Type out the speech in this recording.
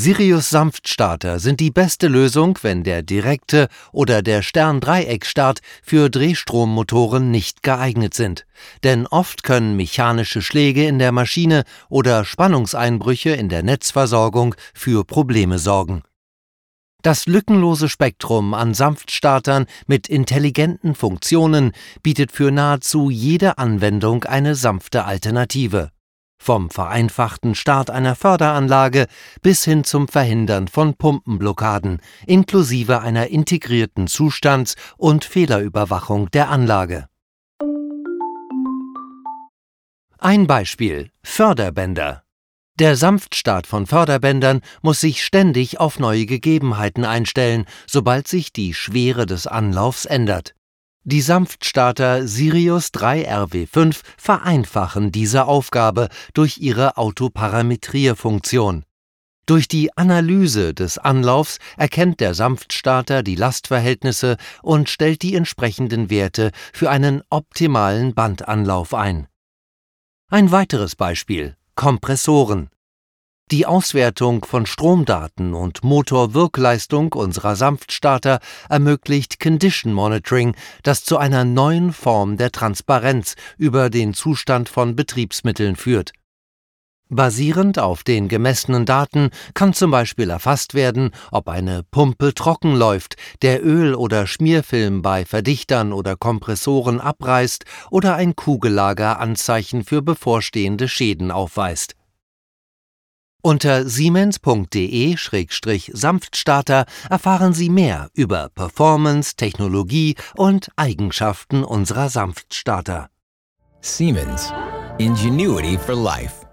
Sirius Sanftstarter sind die beste Lösung, wenn der direkte oder der Stern-Dreieckstart für Drehstrommotoren nicht geeignet sind. Denn oft können mechanische Schläge in der Maschine oder Spannungseinbrüche in der Netzversorgung für Probleme sorgen. Das lückenlose Spektrum an Sanftstartern mit intelligenten Funktionen bietet für nahezu jede Anwendung eine sanfte Alternative vom vereinfachten Start einer Förderanlage bis hin zum Verhindern von Pumpenblockaden inklusive einer integrierten Zustands- und Fehlerüberwachung der Anlage. Ein Beispiel Förderbänder. Der Sanftstart von Förderbändern muss sich ständig auf neue Gegebenheiten einstellen, sobald sich die Schwere des Anlaufs ändert. Die Sanftstarter Sirius 3 RW5 vereinfachen diese Aufgabe durch ihre Autoparametrierfunktion. Durch die Analyse des Anlaufs erkennt der Sanftstarter die Lastverhältnisse und stellt die entsprechenden Werte für einen optimalen Bandanlauf ein. Ein weiteres Beispiel Kompressoren die Auswertung von Stromdaten und Motorwirkleistung unserer Sanftstarter ermöglicht Condition Monitoring, das zu einer neuen Form der Transparenz über den Zustand von Betriebsmitteln führt. Basierend auf den gemessenen Daten kann zum Beispiel erfasst werden, ob eine Pumpe trocken läuft, der Öl- oder Schmierfilm bei Verdichtern oder Kompressoren abreißt oder ein Kugellager Anzeichen für bevorstehende Schäden aufweist. Unter siemens.de-sanftstarter erfahren Sie mehr über Performance, Technologie und Eigenschaften unserer Sanftstarter. Siemens. Ingenuity for Life.